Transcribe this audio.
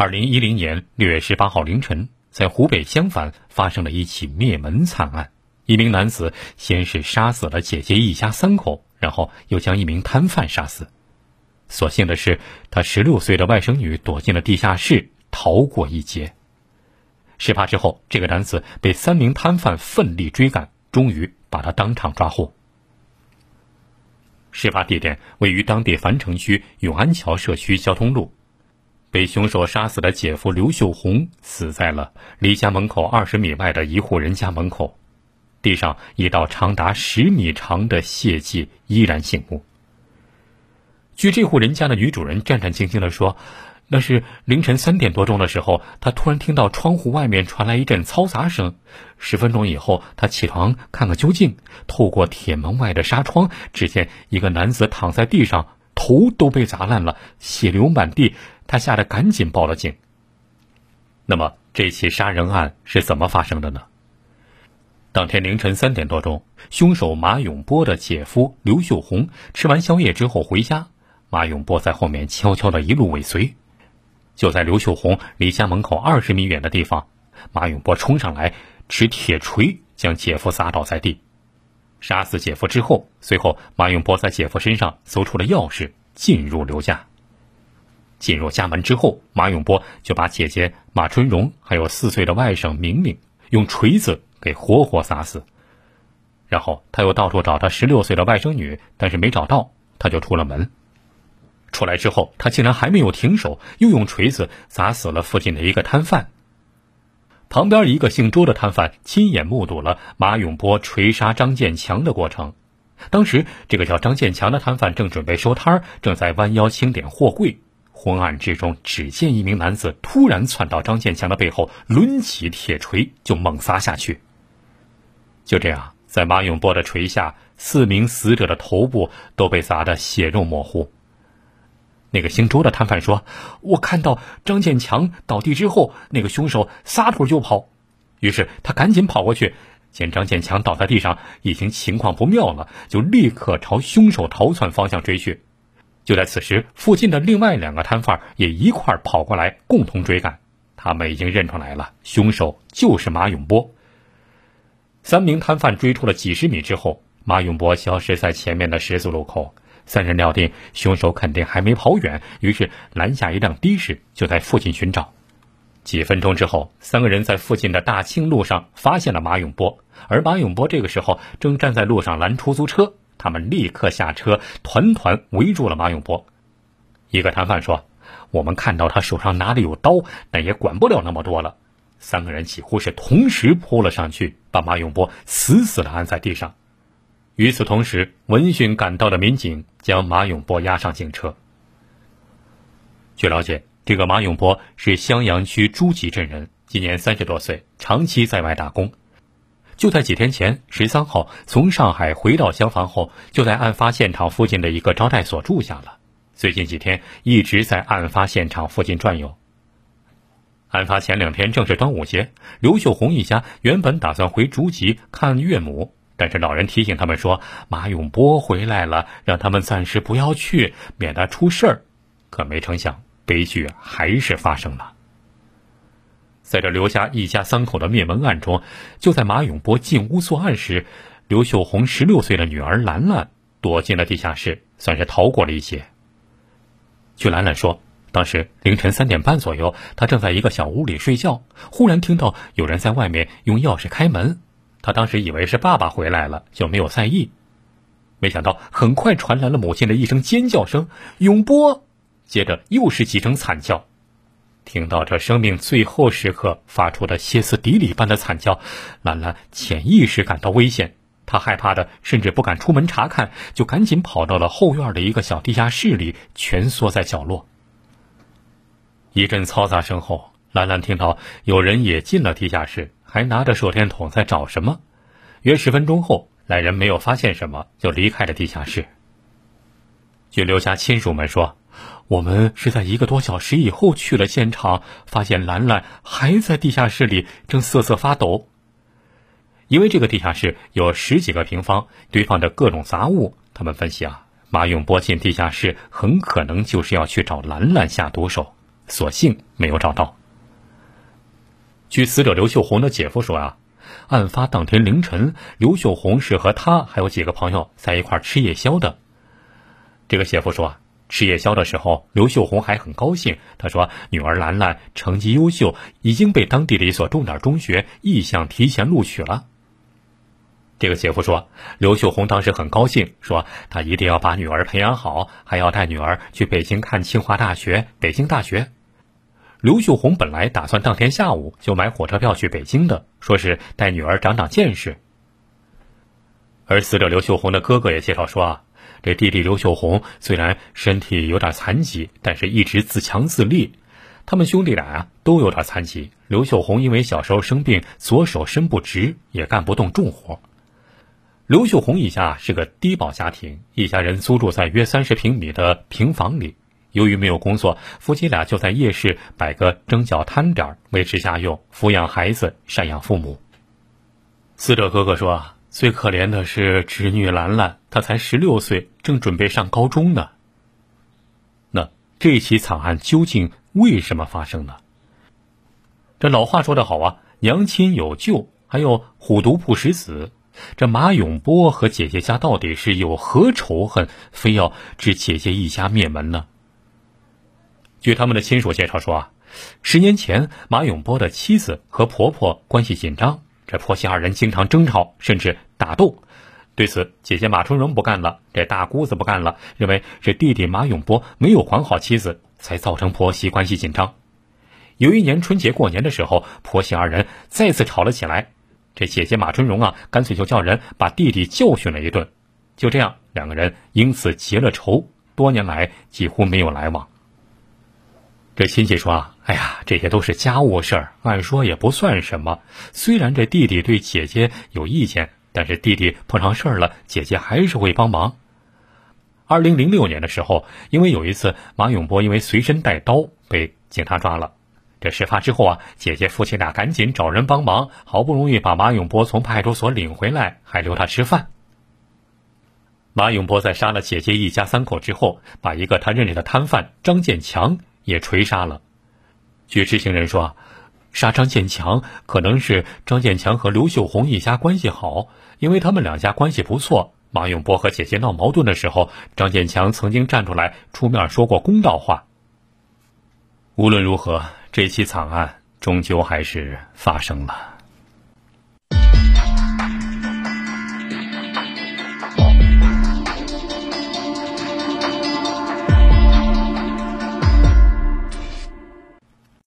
二零一零年六月十八号凌晨，在湖北襄樊发生了一起灭门惨案。一名男子先是杀死了姐姐一家三口，然后又将一名摊贩杀死。所幸的是，他十六岁的外甥女躲进了地下室，逃过一劫。事发之后，这个男子被三名摊贩奋力追赶，终于把他当场抓获。事发地点位于当地樊城区永安桥社区交通路。被凶手杀死的姐夫刘秀红死在了离家门口二十米外的一户人家门口，地上一道长达十米长的血迹依然醒目。据这户人家的女主人战战兢兢地说。那是凌晨三点多钟的时候，她突然听到窗户外面传来一阵嘈杂声。十分钟以后，她起床看个究竟，透过铁门外的纱窗，只见一个男子躺在地上，头都被砸烂了，血流满地。他吓得赶紧报了警。那么，这起杀人案是怎么发生的呢？当天凌晨三点多钟，凶手马永波的姐夫刘秀红吃完宵夜之后回家，马永波在后面悄悄的一路尾随。就在刘秀红离家门口二十米远的地方，马永波冲上来，持铁锤将姐夫砸倒在地，杀死姐夫之后，随后马永波在姐夫身上搜出了钥匙，进入刘家。进入家门之后，马永波就把姐姐马春荣还有四岁的外甥明明用锤子给活活砸死，然后他又到处找他十六岁的外甥女，但是没找到，他就出了门。出来之后，他竟然还没有停手，又用锤子砸死了附近的一个摊贩。旁边一个姓周的摊贩亲眼目睹了马永波锤杀张建强的过程。当时，这个叫张建强的摊贩正准备收摊正在弯腰清点货柜。昏暗之中，只见一名男子突然窜到张建强的背后，抡起铁锤就猛砸下去。就这样，在马永波的锤下，四名死者的头部都被砸得血肉模糊。那个姓周的摊贩说：“我看到张建强倒地之后，那个凶手撒腿就跑，于是他赶紧跑过去，见张建强倒在地上，已经情况不妙了，就立刻朝凶手逃窜方向追去。就在此时，附近的另外两个摊贩也一块跑过来，共同追赶。他们已经认出来了，凶手就是马永波。三名摊贩追出了几十米之后，马永波消失在前面的十字路口。”三人料定凶手肯定还没跑远，于是拦下一辆的士，就在附近寻找。几分钟之后，三个人在附近的大庆路上发现了马永波，而马永波这个时候正站在路上拦出租车。他们立刻下车，团团围住了马永波。一个摊贩说：“我们看到他手上拿的有刀，但也管不了那么多了。”三个人几乎是同时扑了上去，把马永波死死的按在地上。与此同时，闻讯赶到的民警将马永波押上警车。据了解，这个马永波是襄阳区诸集镇人，今年三十多岁，长期在外打工。就在几天前，十三号从上海回到襄樊后，就在案发现场附近的一个招待所住下了。最近几天一直在案发现场附近转悠。案发前两天正是端午节，刘秀红一家原本打算回竹集看岳母。但是老人提醒他们说：“马永波回来了，让他们暂时不要去，免得出事儿。”可没成想，悲剧还是发生了。在这刘家一家三口的灭门案中，就在马永波进屋作案时，刘秀红十六岁的女儿兰兰躲进了地下室，算是逃过了一劫。据兰兰说，当时凌晨三点半左右，她正在一个小屋里睡觉，忽然听到有人在外面用钥匙开门。她当时以为是爸爸回来了，就没有在意。没想到很快传来了母亲的一声尖叫声：“永波！”接着又是几声惨叫。听到这生命最后时刻发出的歇斯底里般的惨叫，兰兰潜意识感到危险，她害怕的甚至不敢出门查看，就赶紧跑到了后院的一个小地下室里，蜷缩在角落。一阵嘈杂声后，兰兰听到有人也进了地下室。还拿着手电筒在找什么？约十分钟后，来人没有发现什么，就离开了地下室。据刘家亲属们说，我们是在一个多小时以后去了现场，发现兰兰还在地下室里，正瑟瑟发抖。因为这个地下室有十几个平方，堆放着各种杂物，他们分析啊，马永波进地下室很可能就是要去找兰兰下毒手。所幸没有找到。据死者刘秀红的姐夫说啊，案发当天凌晨，刘秀红是和他还有几个朋友在一块吃夜宵的。这个姐夫说啊，吃夜宵的时候，刘秀红还很高兴。他说，女儿兰兰成绩优秀，已经被当地的一所重点中学意向提前录取了。这个姐夫说，刘秀红当时很高兴，说他一定要把女儿培养好，还要带女儿去北京看清华大学、北京大学。刘秀红本来打算当天下午就买火车票去北京的，说是带女儿长长见识。而死者刘秀红的哥哥也介绍说啊，这弟弟刘秀红虽然身体有点残疾，但是一直自强自立。他们兄弟俩啊都有点残疾。刘秀红因为小时候生病，左手伸不直，也干不动重活。刘秀红一家是个低保家庭，一家人租住在约三十平米的平房里。由于没有工作，夫妻俩就在夜市摆个蒸饺摊点维持家用、抚养孩子、赡养父母。死者哥哥说：“最可怜的是侄女兰兰，他才十六岁，正准备上高中呢。”那这起惨案究竟为什么发生呢？这老话说得好啊，“娘亲有救，还有虎毒不食子。”这马永波和姐姐家到底是有何仇恨，非要置姐姐一家灭门呢？据他们的亲属介绍说啊，十年前马永波的妻子和婆婆关系紧张，这婆媳二人经常争吵，甚至打斗。对此，姐姐马春荣不干了，这大姑子不干了，认为是弟弟马永波没有管好妻子，才造成婆媳关系紧张。有一年春节过年的时候，婆媳二人再次吵了起来，这姐姐马春荣啊，干脆就叫人把弟弟教训了一顿。就这样，两个人因此结了仇，多年来几乎没有来往。这亲戚说啊：“哎呀，这些都是家务事儿，按说也不算什么。虽然这弟弟对姐姐有意见，但是弟弟碰上事儿了，姐姐还是会帮忙。”二零零六年的时候，因为有一次马永波因为随身带刀被警察抓了。这事发之后啊，姐姐夫妻俩赶紧找人帮忙，好不容易把马永波从派出所领回来，还留他吃饭。马永波在杀了姐姐一家三口之后，把一个他认识的摊贩张建强。也锤杀了。据知情人说，杀张建强可能是张建强和刘秀红一家关系好，因为他们两家关系不错。马永波和姐姐闹矛盾的时候，张建强曾经站出来出面说过公道话。无论如何，这起惨案终究还是发生了。